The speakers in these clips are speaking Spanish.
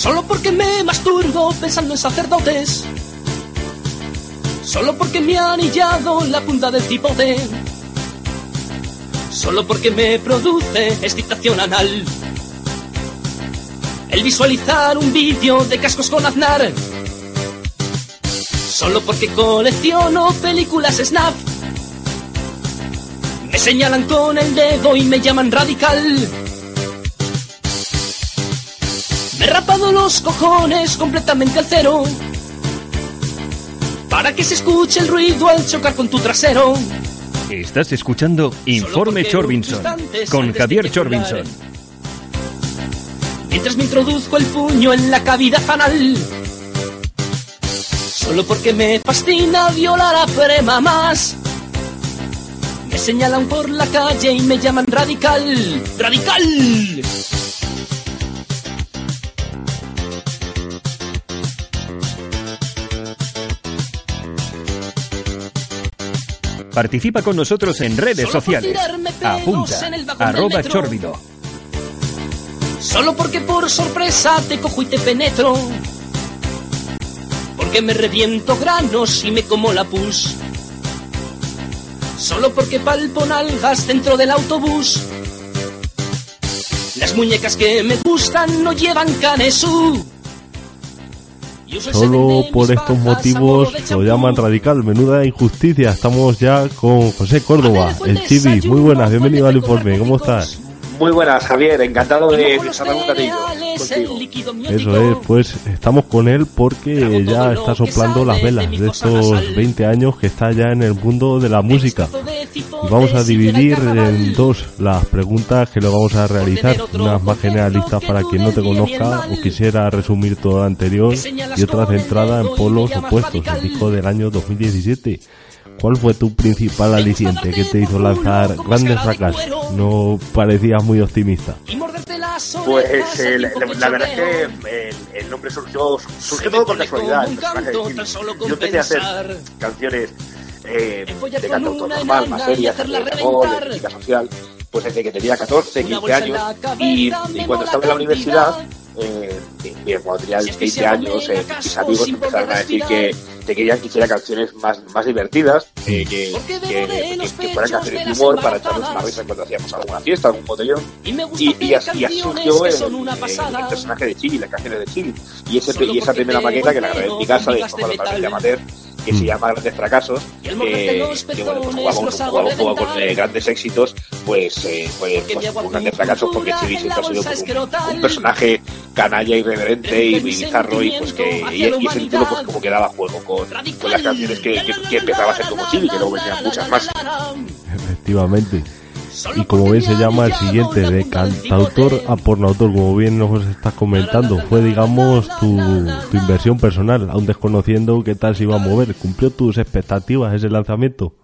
Solo porque me masturbo pensando en sacerdotes. Solo porque me ha anillado la punta del cipote. Solo porque me produce excitación anal. El visualizar un vídeo de cascos con Aznar. Solo porque colecciono películas snap. Me señalan con el dedo y me llaman radical. Los cojones completamente al cero. Para que se escuche el ruido al chocar con tu trasero. Estás escuchando Informe Chorbinson con Javier Chorbinson. Mientras me introduzco el puño en la cavidad anal. Solo porque me fascina violar a prema más. Me señalan por la calle y me llaman radical. ¡Radical! Participa con nosotros en redes Solo sociales. Apunta. en el Arroba. Chórbido. Solo porque por sorpresa te cojo y te penetro. Porque me reviento granos y me como la pus. Solo porque palpo nalgas dentro del autobús. Las muñecas que me gustan no llevan canesú. Solo por estos motivos lo llaman radical. Menuda injusticia. Estamos ya con José Córdoba, el Chibi. Muy buenas, bienvenido al informe. ¿Cómo estás? Muy buenas, Javier. Encantado de estar un el contigo. Eso es, pues estamos con él porque ya está soplando las de velas de estos nasal. 20 años que está ya en el mundo de la música. De Y vamos a dividir en dos las preguntas que le vamos a realizar, unas más generalistas para quien no te conozca o quisiera resumir todo lo anterior y otra con el centrada en polos opuestos, el disco del año 2017. ¿Cuál fue tu principal aliciente que te hizo lanzar grandes fracasos? No parecías muy optimista. Y morderte las Pues eh, la, la verdad es que el, el nombre surgió, surgió todo por casualidad. Yo empecé a hacer canciones eh, de cantautor normal, más serias, de amor, de crítica social, pues desde que tenía 14, Una 15 bolsa en años. Y, cuando estaba en la universidad. Eh, bien, cuando tenía Si es que 20 se años, eh, mis amigos empezaron a decir que, que querían que hiciera canciones más, más divertidas, eh, que, que, que- que fueran canciones de humor para echarnos una risa cuando hacíamos alguna fiesta, algún botellón. Y Y, así, y así surgió que el, personaje de Chibi, las canciones de Chibi. Y, ese, y esa primera maqueta que la grabé en mi casa de migas de forma totalmente metal. amateur, que se llama Grandes Fracasos, que, que, bueno, pues jugaba jugaba juego con eh, grandes éxitos, pues, eh, pues, pues, un Grandes Fracasos porque en siempre ha sido un, un personaje canalla, irreverente y, bizarro y pues que y, y ese título pues como que daba juego con, con las canciones que, que, que empezaba a ser como Chibi, que luego vendrían muchas más. Efectivamente. Y como ven se llama el siguiente, de cantautor cipote. a pornautor, como bien nos estás comentando, fue digamos tu, tu inversión personal, aún desconociendo qué tal se iba a mover. ¿Cumplió tus expectativas ese lanzamiento?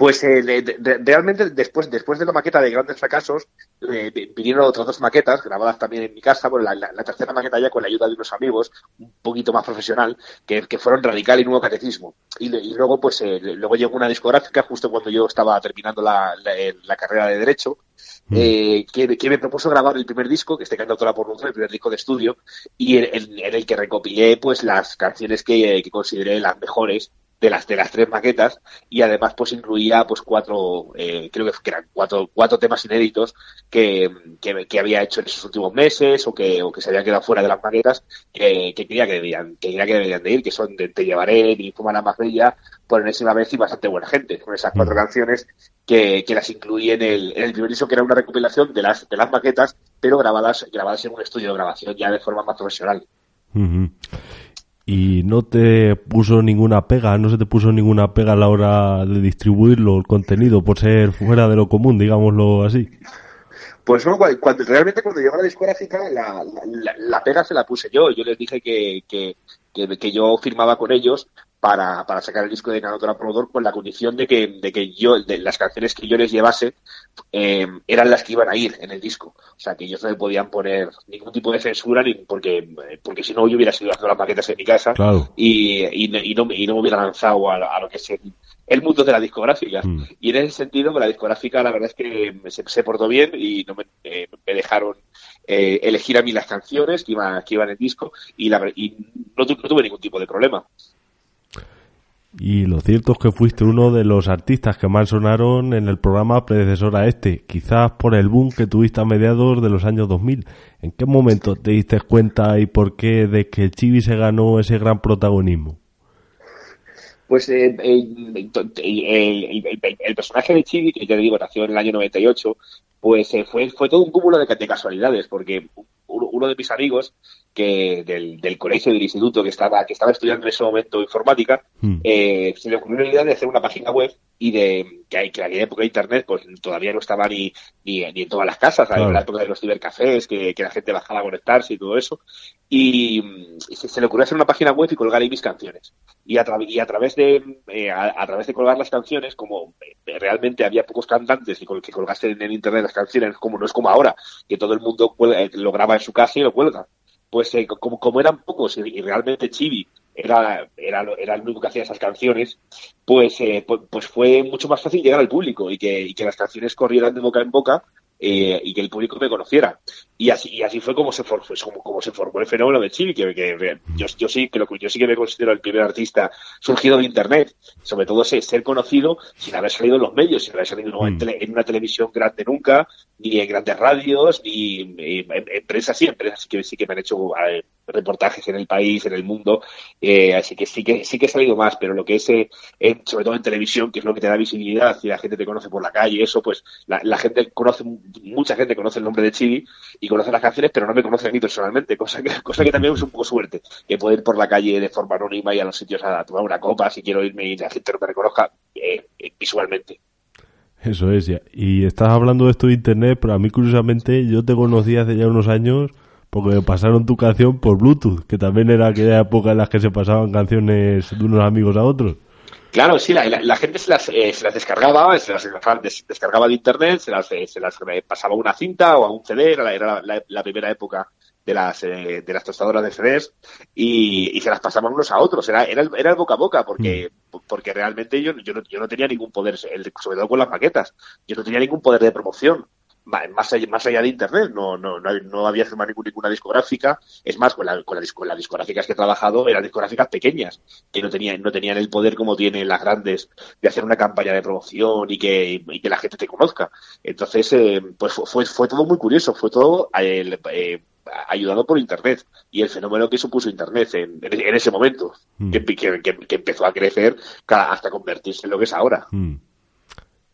Pues eh, de- de- realmente después después de la maqueta de grandes fracasos eh, vi- vinieron otras dos maquetas grabadas también en mi casa, bueno, la, la- la tercera maqueta ya con la ayuda de unos amigos, un poquito más profesional, que, que fueron Radical y Nuevo Catecismo. Y, y luego pues eh, luego llegó una discográfica justo cuando yo estaba terminando la, la- eh, carrera de Derecho, eh, que, que me propuso grabar el primer disco, que este cantautora por el primer disco de estudio, y en, en- en el que recopilé pues las canciones que, eh, que consideré las mejores de las de las tres maquetas y además pues incluía pues cuatro eh, creo que eran cuatro cuatro temas inéditos que, que, que había hecho en esos últimos meses o que, o que se habían quedado fuera de las maquetas que, que quería que debían que quería que deberían de ir que son de Te llevaré ni fuma la más bella por enésima vez y bastante buena gente con esas cuatro Mm. canciones que, que las incluí en el, en el primer disco que era una recopilación de las de las maquetas pero grabadas grabadas en un estudio de grabación ya de forma más profesional. Y no te puso ninguna pega, no se te puso ninguna pega a la hora de distribuirlo, el contenido, por ser fuera de lo común, digámoslo así. Pues no, cuando, realmente cuando llegó la discográfica, la, la, la- pega se la puse yo. Yo les dije que, que, que yo firmaba con ellos para, para sacar el disco de Canotora Promotor con la condición de que, de que yo, de las canciones que yo les llevase, eh, eran las que iban a ir en el disco. O sea, que ellos no me podían poner ningún tipo de censura, ni porque, porque si no yo hubiera sido haciendo las maquetas en mi casa y, y, no, y no me hubiera lanzado a, lo que es el, mundo de la discográfica. Mm. Y en ese sentido, la discográfica la verdad es que se, se portó bien y no me, eh, me dejaron eh, elegir a mí las canciones que iban, que iban en el disco y, la, y no, no tuve ningún tipo de problema. Y lo cierto es que fuiste uno de los artistas que más sonaron en el programa predecesor a este, quizás por el boom que tuviste a mediados de los años 2000. ¿En qué momento te diste cuenta y por qué de que Chibi se ganó ese gran protagonismo? Pues eh, el, personaje de Chibi, que ya te digo, nació en el año 98, pues eh, fue, fue todo un cúmulo de casualidades, porque uno de mis amigos que del, del, colegio del instituto que estaba que estaba estudiando en ese momento informática hmm. eh, se le ocurrió la idea de hacer una página web y de que, hay, que en aquella época de internet pues todavía no estaba ni, ni, en todas las casas. En la época de los cibercafés que, que, la gente bajaba a conectarse y todo eso. Y, se, le ocurrió hacer una página web y colgar ahí mis canciones. Y a, y a través de eh, a, través de colgar las canciones como eh, realmente había pocos cantantes y que colgasen en internet las canciones como no es como ahora que todo el mundo lo graba en su casa y lo cuelga pues eh, como, como eran pocos y, realmente Chibi era, era, era el único que hacía esas canciones, pues, eh, pues, pues, fue mucho más fácil llegar al público y que, y que las canciones corrieran de boca en boca eh, y que el público me conociera. Y así, y así fue como se, formó, como, como se formó el fenómeno de Chibi, que, que yo, yo, sí, que yo sí que me considero el primer artista surgido de Internet, sobre todo ser, conocido sin haber salido en los medios, sin haber salido en, mm. en una televisión grande nunca, ni en grandes radios, ni en, empresas, sí, empresas que sí que me han hecho eh, reportajes en el país, en el mundo, eh, así que sí que sí que he salido más, pero lo que es, eh, sobre todo en televisión, que es lo que te da visibilidad y la gente te conoce por la calle, eso, pues la, gente conoce, mucha gente conoce el nombre de Chibi y conoce las canciones, pero no me conoce a mí personalmente, cosa que, cosa que también es un poco suerte, que poder ir por la calle de forma anónima y a los sitios a, tomar una copa si quiero irme y la gente no me reconozca eh, visualmente. Eso es, ya. Y estás hablando de esto de internet, pero a mí curiosamente yo te conocí hace ya unos años porque me pasaron tu canción por Bluetooth, que también era aquella época en la que se pasaban canciones de unos amigos a otros. Claro, sí, la, la, gente se las, eh, se las descargaba, se las descargaba de internet, se las, eh, se las eh, pasaba a una cinta o a un CD, era, era la, primera época de las, de las tostadoras de CDs y, y, se las pasaban unos a otros, era, era, el, era el boca a boca, porque, mm. porque realmente yo, yo, no, yo no tenía ningún poder, sobre todo con las maquetas, yo no tenía ningún poder de promoción más allá, más allá de internet, no, no, no, había firmado ninguna, discográfica. Es más, con, la, con, las discográficas que he trabajado eran discográficas pequeñas, que no tenían, no tenían el poder como tienen las grandes de hacer una campaña de promoción y que, que la gente te conozca. Entonces, eh, pues fue, fue todo muy curioso, fue todo eh, ayudado por internet y el fenómeno que supuso internet en, en ese momento, mm. que, que, empezó a crecer hasta convertirse en lo que es ahora. Mm.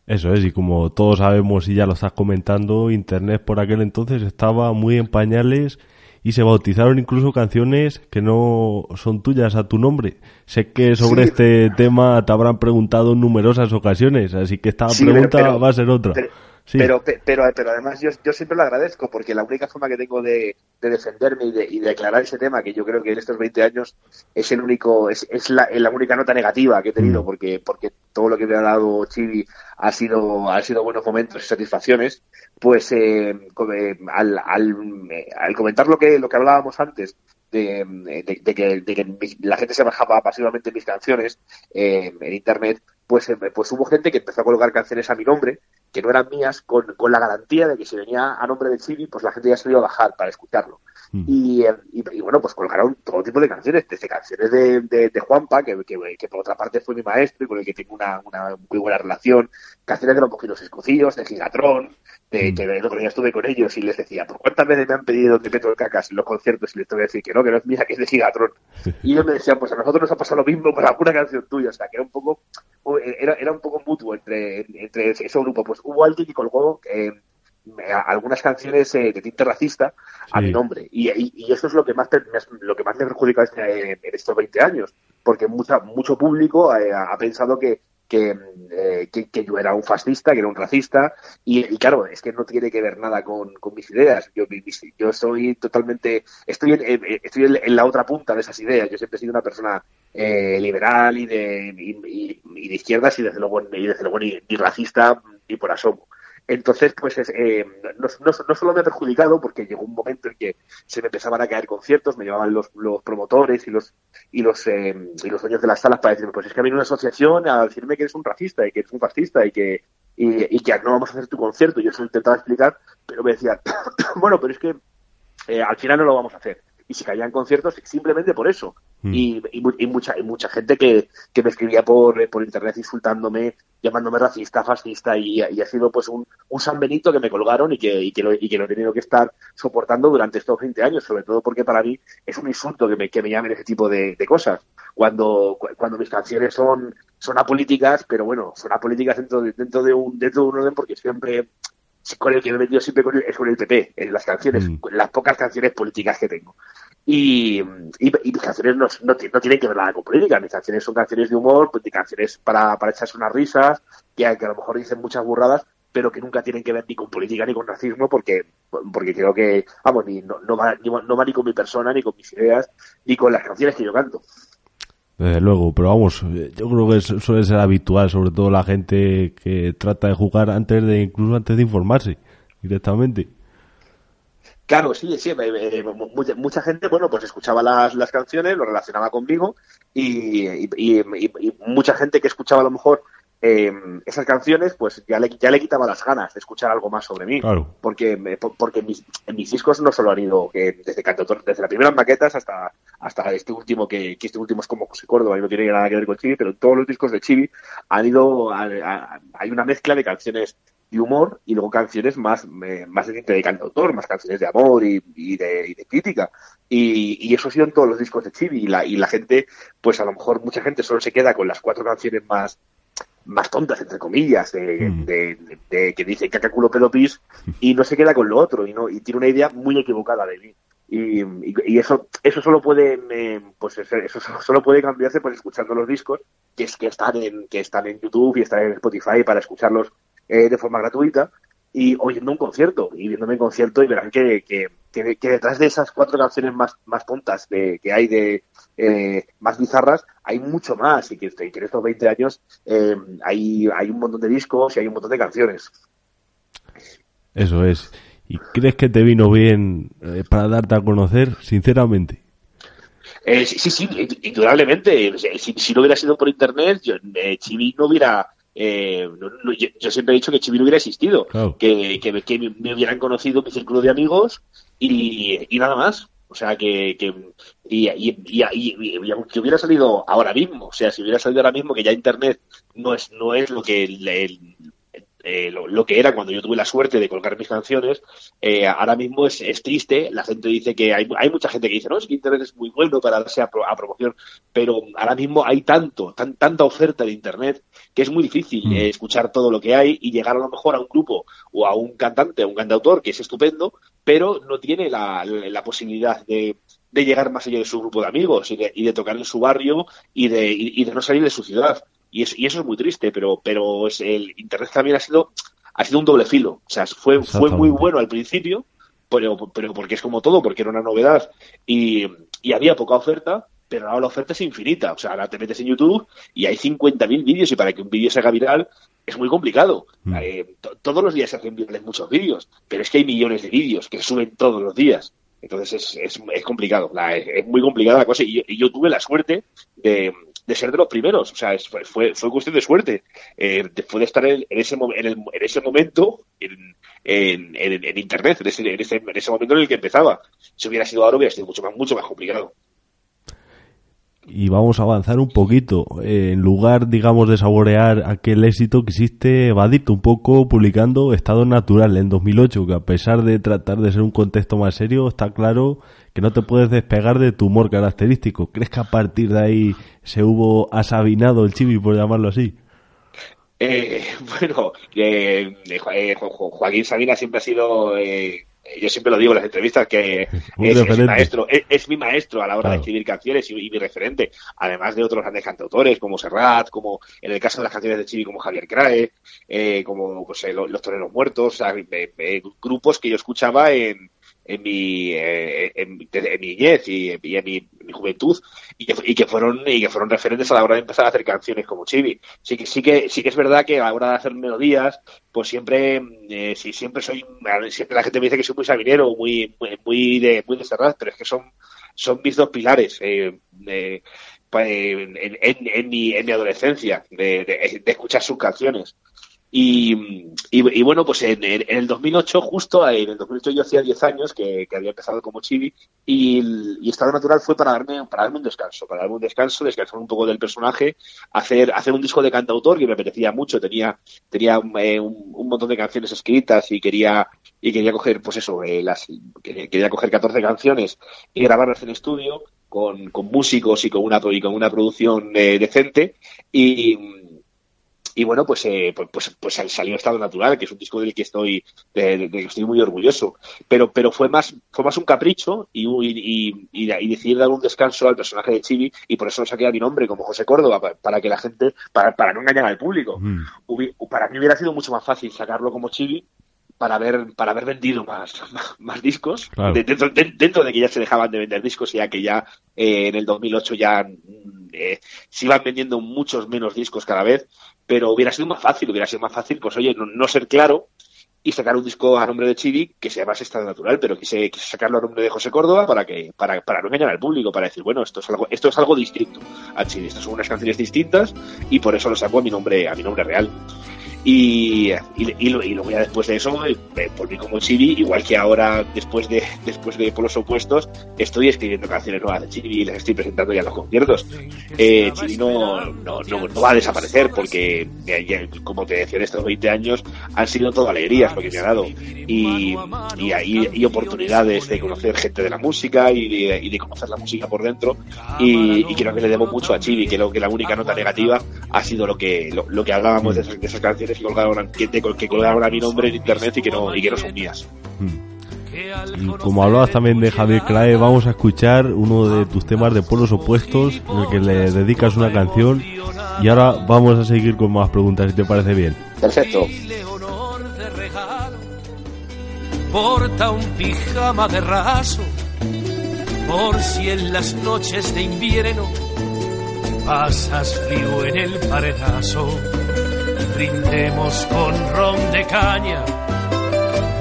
Eso es, y como todos sabemos y ya lo estás comentando, Internet por aquel entonces estaba muy en pañales y se bautizaron incluso canciones que no son tuyas a tu nombre. Sé que sobre este tema te habrán preguntado en numerosas ocasiones, así que esta pregunta va a ser otra. Pero, pero, pero además yo, yo siempre lo agradezco porque la única forma que tengo de, defenderme y de, y de, aclarar ese tema, que yo creo que en estos 20 años es el único, es, es la, la, única nota negativa que he tenido, mm. porque, porque todo lo que me ha dado Chibi ha sido, ha sido buenos momentos y satisfacciones, pues eh, eh al, al, al, comentar lo que, lo que hablábamos antes, de, de, que, de, que, la gente se bajaba pasivamente mis canciones eh, en internet, pues, eh, pues hubo gente que empezó a colocar canciones a mi nombre que no eran mías, con, con la garantía de que si venía a nombre de Chibi, pues la gente ya se iba a bajar para escucharlo. Mm. Y, y, bueno, pues colgaron todo tipo de canciones, desde canciones de, de, Juanpa, que, que, por otra parte fue mi maestro y con el que tengo una, una muy buena relación, canciones de los poquitos escocillos, de Gigatron, de, mm. que el otro día estuve con ellos y les decía, ¿por cuántas veces me han pedido que meto el cacas en los conciertos? Y les tengo que decir que no, que no es mía, que es de Gigatron. y ellos me decían, pues a nosotros nos ha pasado lo mismo con alguna canción tuya, o sea, que era un poco, era, era un poco mutuo entre, entre ese grupo. Pues hubo alguien que colgó eh, algunas canciones eh, de tinte racista a mi nombre. Y, y, eso es lo que más, lo que más me perjudica este, en estos 20 años, porque mucha, mucho público eh, ha pensado que, eh, que, que, yo era un fascista, que era un racista, y, claro, es que no tiene que ver nada con, mis ideas. Yo, yo soy totalmente, estoy, en, estoy en, la otra punta de esas ideas. Yo siempre he sido una persona eh, liberal y de, y, de izquierdas y desde luego, y desde luego ni, racista ni por asomo. Entonces, pues eh, no, solo me ha perjudicado, porque llegó un momento en que se me empezaban a caer conciertos, me llevaban los, los promotores y los y los eh, y los dueños de las salas para decirme, pues es que ha venido una asociación a decirme que eres un racista y que eres un fascista y que y, que no vamos a hacer tu concierto. Yo se lo intentaba explicar, pero me decían, bueno, pero es que eh, al final no lo vamos a hacer y se caían conciertos simplemente por eso. Mm. Y, y, mucha, mucha gente que, que me escribía por, por internet insultándome, llamándome racista, fascista, y, y ha sido pues un, un, San Benito que me colgaron y que, y, que lo, y que lo he tenido que estar soportando durante estos 20 años, sobre todo porque para mí es un insulto que me, que me llamen ese tipo de, de cosas. Cuando, cuando mis canciones son, son apolíticas, pero bueno, son apolíticas dentro de, dentro de un, dentro de un orden porque siempre con el que me he metido siempre con el, es con el PP, en las canciones, mm. las pocas canciones políticas que tengo. Y, y, mis canciones no, no, tienen que ver nada con política, mis canciones son canciones de humor, pues, canciones para, para echarse unas risas, que, que a lo mejor dicen muchas burradas, pero que nunca tienen que ver ni con política ni con racismo, porque, porque creo que, vamos, ni, no, no, va, ni, no va ni con mi persona, ni con mis ideas, ni con las canciones que yo canto. Desde luego, pero vamos, yo creo que suele ser habitual, sobre todo la gente que trata de jugar antes de, incluso antes de informarse directamente. Claro, sí, sí, eh, mucha, mucha, gente, bueno, pues escuchaba las, las canciones, lo relacionaba conmigo y, y, mucha gente que escuchaba a lo mejor eh, esas canciones, pues ya le, ya le quitaba las ganas de escuchar algo más sobre mí. Porque, porque mis, en mis discos no solo han ido que desde cantautor, desde las primeras maquetas hasta, hasta este último, que, que este último es como José Córdoba y no tiene nada que ver con Chibi, pero todos los discos de Chibi han ido, hay una mezcla de canciones de humor y luego canciones más, eh, más de cantautor, más canciones de amor y, y, de, y de, crítica. Y, y, eso ha sido en todos los discos de Chibi. Y la, y la gente, pues a lo mejor mucha gente solo se queda con las cuatro canciones más, más tontas, entre comillas, de, mm. de, que dice caca culo pedo pis y no se queda con lo otro y no y tiene una idea muy equivocada de mí. Y, y, eso eso solo puede eh, pues eso solo puede cambiarse por escuchando los discos que es que están en que están en YouTube y están en Spotify para escucharlos eh, de forma gratuita y oyendo un concierto y viéndome en concierto y verán que, que, que, detrás de esas cuatro canciones más, más tontas de, que hay de eh, más bizarras hay mucho más y que, en estos 20 años eh, hay, hay un montón de discos y hay un montón de canciones. Eso es. ¿Y crees que te vino bien para darte a conocer, sinceramente? sí, sí, sí, indudablemente. Si, si, no hubiera sido por internet, yo, Chibi no hubiera eh, yo, siempre he dicho que Chibi no hubiera existido, que, que, me hubieran conocido mi círculo de amigos y, nada más. O sea, que, que y, y, hubiera salido ahora mismo, o sea, si hubiera salido ahora mismo, que ya Internet no es, no es lo que el, eh, lo, que era cuando yo tuve la suerte de colgar mis canciones, eh, ahora mismo es, es, triste. La gente dice que hay, hay mucha gente que dice, no, es que Internet es muy bueno para darse a, promoción, pero ahora mismo hay tanto, tan, tanta oferta de Internet que es muy difícil mm. eh, escuchar todo lo que hay y llegar a lo mejor a un grupo o a un cantante, a un cantautor que es estupendo, pero no tiene la, la posibilidad de, de llegar más allá de su grupo de amigos y de, y de tocar en su barrio y de, y de no salir de su ciudad. Y, y eso es muy triste, pero, pero es, el Internet también ha sido, ha sido un doble filo. O sea, fue, fue muy bueno al principio, pero, pero porque es como todo, porque era una novedad y, y había poca oferta, pero ahora la oferta es infinita. O sea, ahora te metes en YouTube y hay 50.000 vídeos y para que un vídeo se haga viral es muy complicado. Mm. Eh, todos los días se hacen virales muchos vídeos, pero es que hay millones de vídeos que se suben todos los días. Entonces es, es, es complicado, es, muy complicada la cosa y yo tuve la suerte de, de ser de los primeros. O sea, fue, fue, fue cuestión de suerte. Eh, después de estar en, ese, en, en ese momento en, en, Internet, en ese, en, ese, en ese momento en el que empezaba. Si hubiera sido ahora, hubiera sido mucho más, mucho más complicado y vamos a avanzar un poquito. En lugar, digamos, de saborear aquel éxito, quisiste evadirte un poco publicando Estado Natural en 2008, que a pesar de tratar de ser un contexto más serio, está claro que no te puedes despegar de tu humor característico. ¿Crees que a partir de ahí se hubo asabinado el chibi, por llamarlo así? Eh, bueno, eh, eh Joaquín Sabina siempre ha sido eh, yo siempre lo digo en las entrevistas que es, mi maestro, es, mi maestro a la hora de escribir canciones y, mi referente, además de otros grandes cantautores como Serrat, como en el caso de las canciones de Chibi como Javier Crae, eh, como pues, eh, los, Toreros Muertos, grupos que yo escuchaba en, en mi, eh, en, mi niñez y, en mi, juventud y que, y que, fueron y que fueron referentes a la hora de empezar a hacer canciones como Chibi. Sí que sí que sí que es verdad que a la hora de hacer melodías, pues siempre eh, siempre soy siempre la gente me dice que soy muy sabinero, muy muy de muy de cerrar, pero es que son son mis dos pilares. Eh, en, en, en, mi, en mi adolescencia, de escuchar sus canciones. Y, y, bueno, pues en, el 2008, justo en el 2008 yo hacía 10 años que, había empezado como chibi y, Estado Natural fue para darme, para darme un descanso, para darme un descanso, descansar un poco del personaje, hacer, hacer un disco de cantautor que me apetecía mucho, tenía, tenía eh, un, montón de canciones escritas y quería, y quería coger, pues eso, eh, las, quería, coger 14 canciones y grabarlas en estudio con, con músicos y con una, y con una producción eh, decente y y bueno, pues, eh, pues, pues, pues, salió Estado Natural, que es un disco del que estoy, de, que estoy muy orgulloso. Pero, pero fue más, fue más un capricho y, y, y, y, decidir dar un descanso al personaje de Chibi y por eso nos saqué a mi nombre como José Córdoba, para, que la gente, para, para no engañar al público. Mm. para mí hubiera sido mucho más fácil sacarlo como Chibi para haber para haber vendido más, más, discos dentro, de, que ya se dejaban de vender discos ya que ya eh, en el 2008 ya mm, eh, se iban vendiendo muchos menos discos cada vez pero hubiera sido más fácil, hubiera sido más fácil, pues oye, no, ser claro y sacar un disco a nombre de Chibi que se llamase Estado Natural, pero quise, quise, sacarlo a nombre de José Córdoba para que para, para no engañar al público, para decir, bueno, esto es algo esto es algo distinto a Chibi, estas son unas canciones distintas y por eso lo saco a mi nombre a mi nombre real. Y, y, luego ya después de eso eh, volví como Chibi, igual que ahora después de después de Por los Opuestos estoy escribiendo canciones nuevas de Chibi y las estoy presentando ya en los conciertos. Eh, Chibi no, no, no, va a desaparecer porque como te decía en estos 20 años han sido todo alegrías lo que me ha dado. Y, y oportunidades de conocer gente de la música y de, y de conocer la música por dentro. Y, creo que le debo mucho a Chibi, creo que la única nota negativa ha sido lo que lo, que hablábamos de de esas canciones que colgaron, que, que colgaron a mi nombre en internet y que no, y que no son mías. Y como hablabas también de Javier Clae, vamos a escuchar uno de tus temas de pueblos opuestos, en el que le dedicas una canción. Y ahora vamos a seguir con más preguntas, si te parece bien. Perfecto. Porta un pijama de raso, por si en las noches de invierno pasas frío en el paredazo brindemos con ron de caña.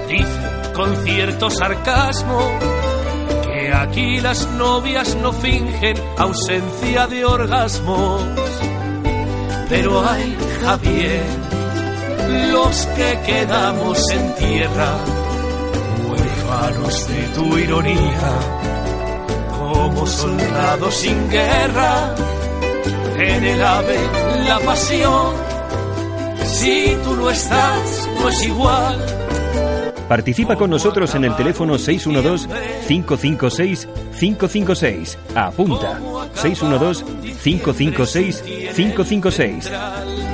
Dice con cierto sarcasmo que aquí las novias no fingen ausencia de orgasmos. Pero hay, Javier, los que quedamos en tierra, huérfanos de tu ironía, como soldados sin guerra, en el ave la pasión si tú no estás, no es igual. Participa con nosotros en el teléfono 612-556-556. Apunta. 612-556-556.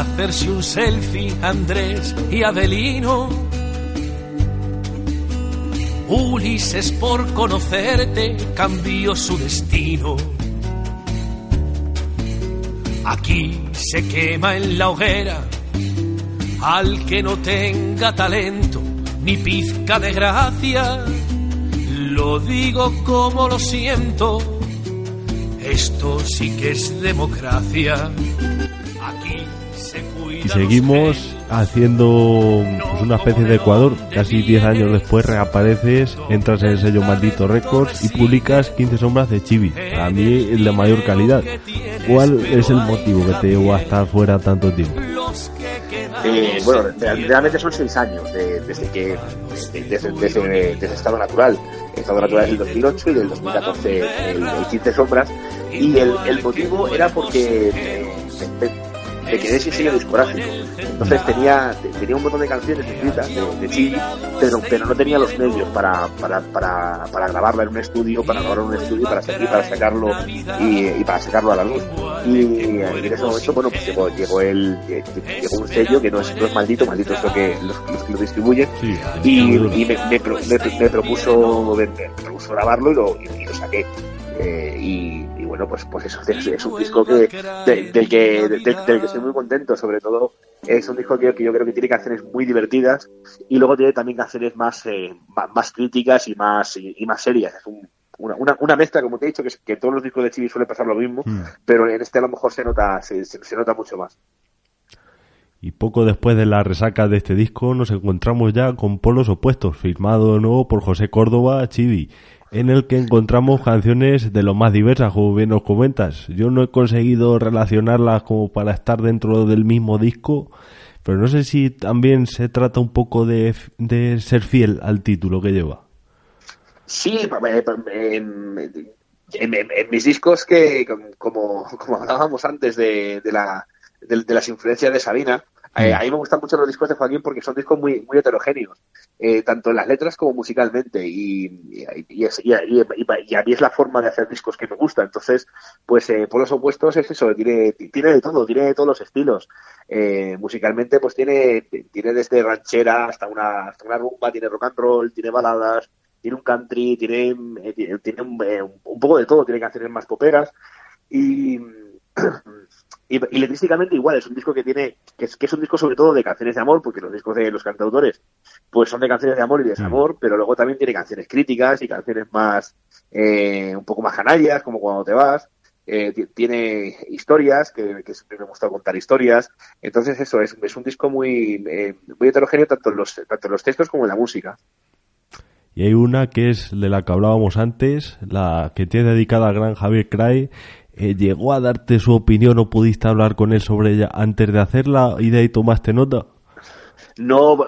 Hacerse un selfie Andrés y Adelino. Ulises por conocerte cambió su destino. Aquí se quema en la hoguera al que no tenga talento ni pizca de gracia. Lo digo como lo siento, esto sí que es democracia. Y seguimos haciendo pues, una especie de Ecuador. Casi 10 años después reapareces, entras en el sello Maldito Records y publicas 15 sombras de Chibi. A mí el de mayor calidad. ¿Cuál es el motivo que te llevó a estar fuera tanto tiempo? Eh, bueno, realmente son 6 años desde que desde, desde, estado natural. El estado natural es el 2008 y del 2014 el, 15 sombras. Y el, el motivo era porque me quedé sin sello discográfico. Entonces tenía, tenía un montón de canciones escritas de, de Chili, pero, pero no tenía los medios para, para, para, para grabarla en un estudio, para grabarla en un estudio, para, para sacarlo y, y, para sacarlo a la luz. Y, en ese momento, bueno, pues llegó, llegó, el, llegó un sello que no es, no es maldito, maldito es lo que, los, que lo distribuyen, y, y me, me, me, propuso, me, propuso grabarlo y lo, y lo saqué. Eh, y, y, bueno, pues, pues eso es, es un disco que, de, del, que, del, del, que estoy muy contento, sobre todo es un disco que, que, yo creo que tiene canciones muy divertidas y luego tiene también canciones más, eh, más, críticas y más, y, y más serias. Es un, una, una, una, mezcla, como te he dicho, que, es, que todos los discos de Chibi suele pasar lo mismo, mm. pero en este a lo mejor se nota, se, se, se nota mucho más. Y poco después de la resaca de este disco nos encontramos ya con Polos Opuestos, firmado de nuevo por José Córdoba Chibi en el que encontramos canciones de lo más diversas, como bien nos comentas. Yo no he conseguido relacionarlas como para estar dentro del mismo disco, pero no sé si también se trata un poco de, de ser fiel al título que lleva. Sí, en, en, en mis discos que, como, como hablábamos antes de, de, la, de las influencias de Sabina, eh, a mí me gustan mucho los discos de Joaquín porque son discos muy, heterogéneos, eh, tanto en las letras como musicalmente. Y, y, y, a mí es la forma de hacer discos que me gusta. Entonces, pues eh, por los opuestos es eso, tiene, tiene de todo, tiene de todos los estilos. Eh, musicalmente, pues tiene, tiene desde ranchera hasta una, hasta una rumba, tiene rock and roll, tiene baladas, tiene un country, tiene, eh, tiene, un, poco de todo, tiene canciones más poperas. Y y, y letrísticamente igual, es un disco que tiene, que es, que es un disco sobre todo de canciones de amor, porque los discos de los cantautores pues son de canciones de amor y desamor, mm. pero luego también tiene canciones críticas y canciones más, eh, un poco más canallas, como cuando te vas. Eh, tiene historias, que, que, siempre me gusta contar historias. Entonces eso, es, es un disco muy, eh, muy heterogéneo tanto en, los, tanto en los textos como en la música. Y hay una que es de la que hablábamos antes, la que tiene dedicada al gran Javier Cray, eh, ¿llegó a darte su opinión o pudiste hablar con él sobre ella antes de hacerla y de ahí tomaste nota? No,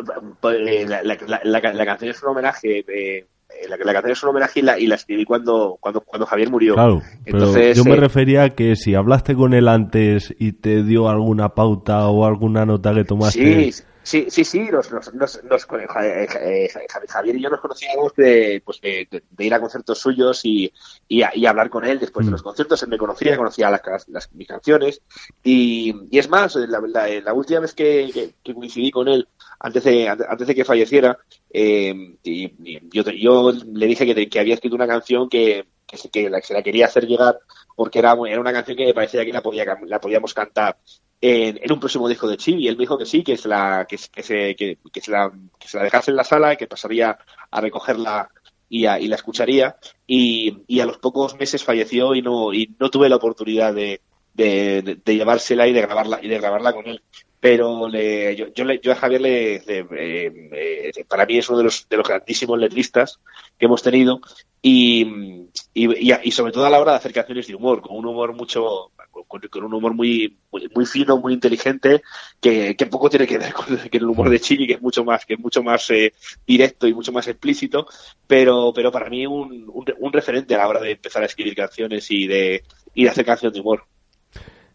eh, la, la, la, la canción es un homenaje. Eh, la, la, canción es un homenaje y la, y la escribí cuando, cuando, cuando Javier murió. Claro, Entonces, yo me refería a que si hablaste con él antes y te dio alguna pauta o alguna nota que tomaste. Sí, Sí, sí, sí, nos, nos, nos, nos eh, Javier y yo nos conocíamos de, pues de, de ir a conciertos suyos y, y, a, y, hablar con él después de los conciertos. Él me conocía, conocía las, las, mis canciones. Y, y es más, la, la, la última vez que, que, que, coincidí con él, antes de, antes de que falleciera, eh, y, yo, yo le dije que, que había escrito una canción que, que, que la quería hacer llegar porque era, era una canción que me parecía que la, podía, la podíamos cantar en, en, un próximo disco de Chibi. Él me dijo que sí, que, se la, que, se, que, que, se la, que se la dejase en la sala y que pasaría a recogerla y, a, y la escucharía. Y, y, a los pocos meses falleció y no, y no tuve la oportunidad de, de, de, llevársela y de grabarla, y de grabarla con él. Pero le, yo, yo, le, yo a Javier le, le eh, eh, para mí es uno de los, de los grandísimos letristas que hemos tenido y, y, y, sobre todo a la hora de hacer canciones de humor, con un humor mucho, con, un humor muy, muy, muy, fino, muy inteligente, que, que poco tiene que ver con, el humor de Chini, que es mucho más, que es mucho más eh, directo y mucho más explícito, pero, pero para mí un, un, referente a la hora de empezar a escribir canciones y de, y de hacer canciones de humor.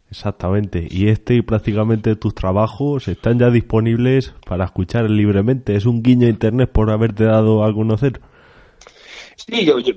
Exactamente. Y este y prácticamente tus trabajos están ya disponibles para escuchar libremente. Es un guiño a internet por haberte dado a conocer. Sí, yo, yo,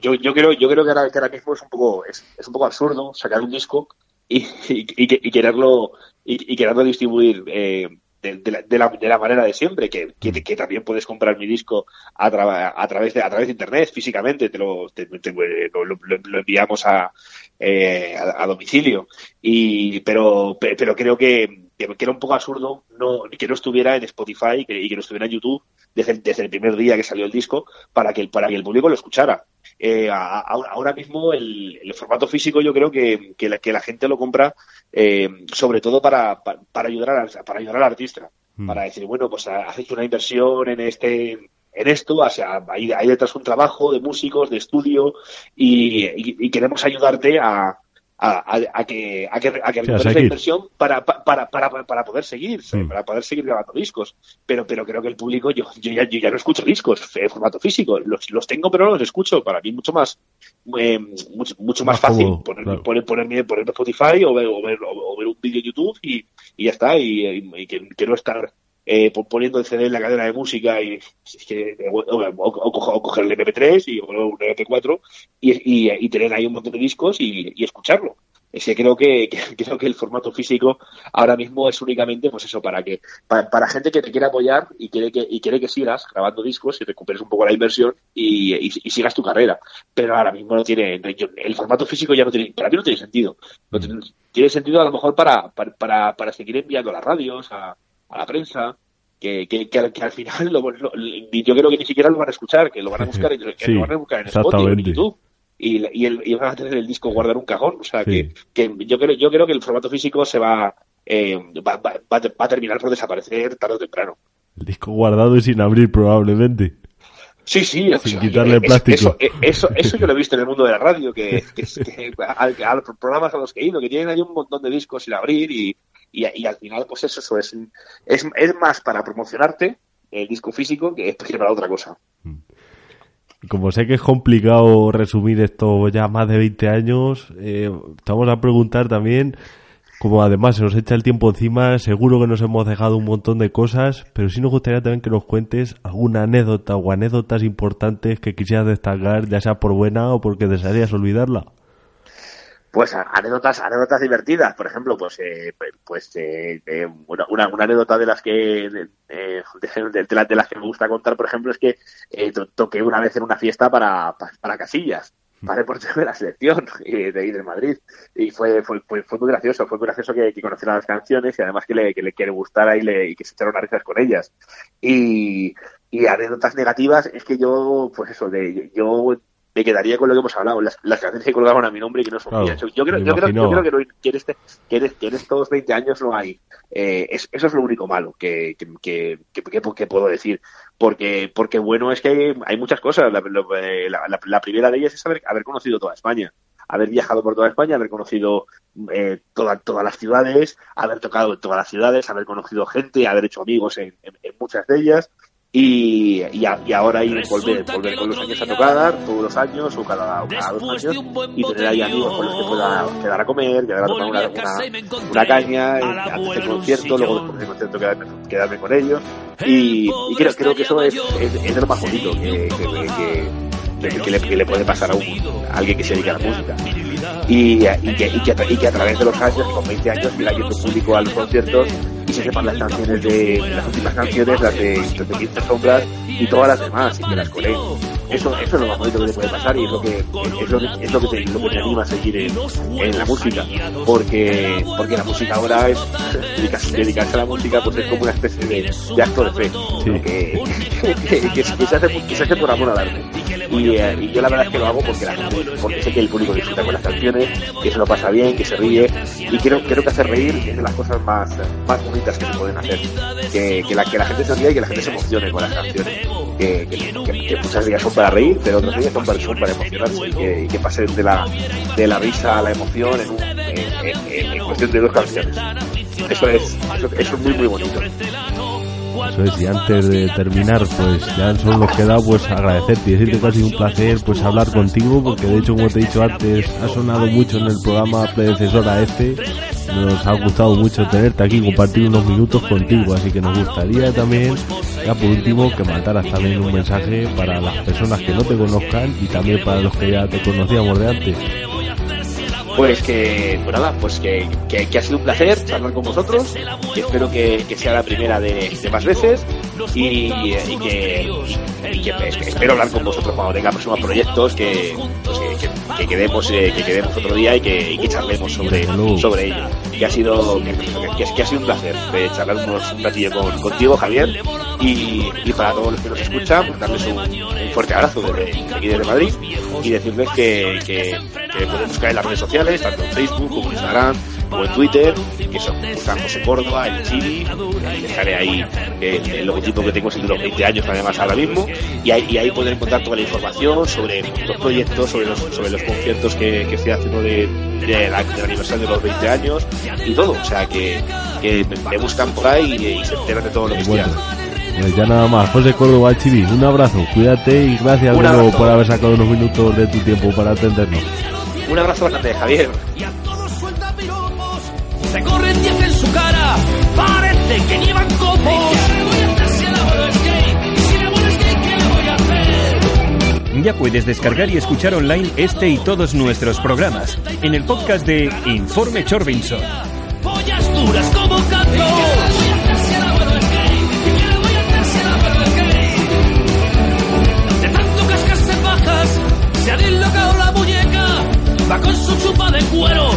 yo, yo, creo, yo creo que ahora, que ahora mismo es un poco, es, es un poco absurdo sacar un disco y, y, y, y quererlo, y, y, quererlo distribuir eh, de, de, la, de, la, de, la, manera de siempre, que, que, que, también puedes comprar mi disco a, tra a, través, de, a través de internet, físicamente, te lo, te, te, lo, lo, lo, enviamos a, eh, a, a, domicilio. Y, pero, pero creo que, que, era un poco absurdo no, que no estuviera en Spotify y que, y que no estuviera en YouTube desde, desde, el primer día que salió el disco para que el, para que el público lo escuchara. Eh, a, a, ahora mismo el, el, formato físico yo creo que, que, la, que la gente lo compra eh, sobre todo para, para, para, ayudar al, para ayudar al artista. Mm. Para decir, bueno, pues has hecho una inversión en este en esto, o sea, hay, hay detrás un trabajo de músicos, de estudio, y, y, y queremos ayudarte a, a, a, que a que, a que a recuperes la seguir. inversión para, para, para, para poder seguir. Mm. para poder seguir grabando discos. Pero, pero creo que el público, yo, yo, ya, yo ya no escucho discos en formato físico. Los, los tengo, pero no los escucho. Para mí mucho más eh, mucho, mucho más, Más fácil cómodo, poner, claro. poner- ponerme, ponerme Spotify o ver, o ver, o ver un vídeo en YouTube y, y ya está. Y, y- y que, que no estar eh, po- poniendo el CD en la cadena de música y es que, o, o- o coger- o coger el MP3 y, o un MP4 y, y, y tener ahí un montón de discos y, y escucharlo. Es que creo que, que- creo que el formato físico ahora mismo es únicamente pues eso para que para, para gente que te quiera apoyar y quiere que y quiere que sigas grabando discos y recuperes un poco la inversión y, y- y sigas tu carrera. Pero ahora mismo no tiene no- yo- el formato físico ya no tiene para mí no tiene sentido. No tiene, tiene sentido a lo mejor para para, para, para seguir enviando a las radios a, a la prensa que, que, que, al- que al final lo- lo- yo creo que ni siquiera lo van a escuchar que lo van a buscar en, Sí, lo van a buscar en Spotify en. YouTube y, y, el, y van a tener el disco guardar un cajón o sea Sí. que, que yo creo yo creo que el formato físico se va eh, va, va, va, va a terminar por desaparecer tarde o temprano El disco guardado y sin abrir probablemente. Sí, sí, o Sin sea, quitarle es- plástico. Eso, eh, eso, eso yo lo he visto en el mundo de la radio, que, que, que a, a los programas a los que he ido, que tienen ahí un montón de discos sin abrir y, y, y al final, pues eso, es, es, es más para promocionarte el disco físico que, que para otra cosa. Y Como sé que es complicado resumir esto ya más de 20 años, eh, a preguntar también, como además se nos echa el tiempo encima, seguro que nos hemos dejado un montón de cosas, pero sí nos gustaría también que nos cuentes alguna anécdota o anécdotas importantes que quisieras destacar, ya sea por buena o porque desearías olvidarla. Pues a- anécdotas, anécdotas divertidas, por ejemplo, pues, eh, pues eh, eh, una, una, una anécdota de las que de, de- las- que me gusta contar, por ejemplo, es que eh, to- toqué una vez en una fiesta para, para, para Casillas, para el portero de la selección y de, del Madrid. Y fue, fue, fue, fue muy gracioso, fue muy gracioso que, que conociera las canciones y además que le, que le, que le gustara y, le, y que se echaron unas risas con ellas. Y, y anécdotas negativas es que yo, pues eso, de yo me quedaría con lo que hemos hablado, las, las canciones que colgaban a mi nombre y que no son Claro, mías. Yo creo, yo creo, yo creo que, no- que, en este, que, en, que en estos 20 años no hay. Eh, es- eso es lo único malo que, que, que, que- que- que puedo decir. Porque, porque bueno, es que hay, hay muchas cosas. La, eh, la- la- la primera de ellas es haber, haber conocido toda España. Haber viajado por toda España, haber conocido eh, toda- todas las ciudades, haber tocado en todas las ciudades, haber conocido gente, haber hecho amigos en, en- en muchas de ellas. Y, y, a- y ahora ir volver, volver con los años a tocar, todos los años o cada, cada dos años, y tener ahí amigos con los que pueda quedar a comer, quedar a tomar una, una, una caña, eh, antes del concierto, luego después del concierto quedarme, quedarme con ellos. Y, y creo, creo que eso es, es, es de lo más bonito que, que, que, que le, que le puede pasar a, un, a alguien que se dedica a la música. Y, y, que, y, que, a- y que a través de los años, con 20 años, siga yendo público a los conciertos y se sepan las canciones de las últimas canciones, las de, las de 15 sombras y todas las demás, y que las coleen. Eso, eso es lo más bonito que te puede pasar y es lo que, es lo que, es lo que, te, lo que te anima a seguir en, en la música. Porque, porque la música ahora es, dedicarse, dedicarse a la música pues es como una especie de, de acto de fe, que, que se hace, que se hace por amor al arte. Y, eh, y yo la verdad es que lo hago porque, la gente- porque sé que el público disfruta con las canciones, que se lo pasa bien, que se ríe, y creo, creo que hacer reír es de las cosas más, más bonitas que se pueden hacer. Que, que, la, que la gente se ría y que la gente se emocione con las canciones. Que, que, muchas días son para reír, pero otros días son para, son para emocionarse y que, y pasen de la, de la risa a la emoción en, un, en cuestión de dos canciones. Eso es, eso, eso es muy, muy bonito. Eso es, y antes de terminar, pues ya solo nos queda pues agradecerte y decirte que ha sido un placer pues hablar contigo, porque de hecho como te he dicho antes, ha sonado mucho en el programa predecesor a este, nos ha gustado mucho tenerte aquí, compartir unos minutos contigo, así que nos gustaría también, ya por último, que mandaras también un mensaje para las personas que no te conozcan y también para los que ya te conocíamos de antes. Pues que, pues nada, pues que, que, que ha sido un placer charlar con vosotros, que espero que, que sea la primera de, más veces. Y, que, y que es- espero hablar con vosotros cuando tenga próximos proyectos, que, pues que, que- que quedemos, eh, que quedemos otro día y que, charlemos sobre, sobre ello. Que ha sido, que, ha sido un placer de charlar unos, un ratillo con, contigo, Javier, y para todos los que nos escuchan, pues darles un, un fuerte abrazo desde aquí desde Madrid y decirles que, que, que pueden buscar en las redes sociales, tanto en Facebook como en Instagram, o en Twitter, que son San José Córdoba, el Chili, dejaré ahí eh, el logotipo que tengo es de los 20 años además ahora mismo, y ahí, y ahí poder encontrar toda la información sobre los proyectos, sobre los, sobre los conciertos que, que estoy haciendo de, de la- del aniversario de los 20 años y todo, o sea que, que me, buscan por ahí y, y se enteran de todo lo que estoy haciendo. Pues ya nada más. José Córdoba Chivi, un abrazo, cuídate y gracias de nuevo por haber sacado unos minutos de tu tiempo para atendernos. Un abrazo grande, Javier. y a todos suelta piropos. Se corren diez en su cara, parece que llevan copos. ¿Qué le voy a hacer si el abuelo es gay? Y si el abuelo es gay, ¿qué le voy a hacer? Ya puedes descargar y escuchar online este y todos nuestros programas en el podcast de Informe Chorbinson. va con su chupa de cuero,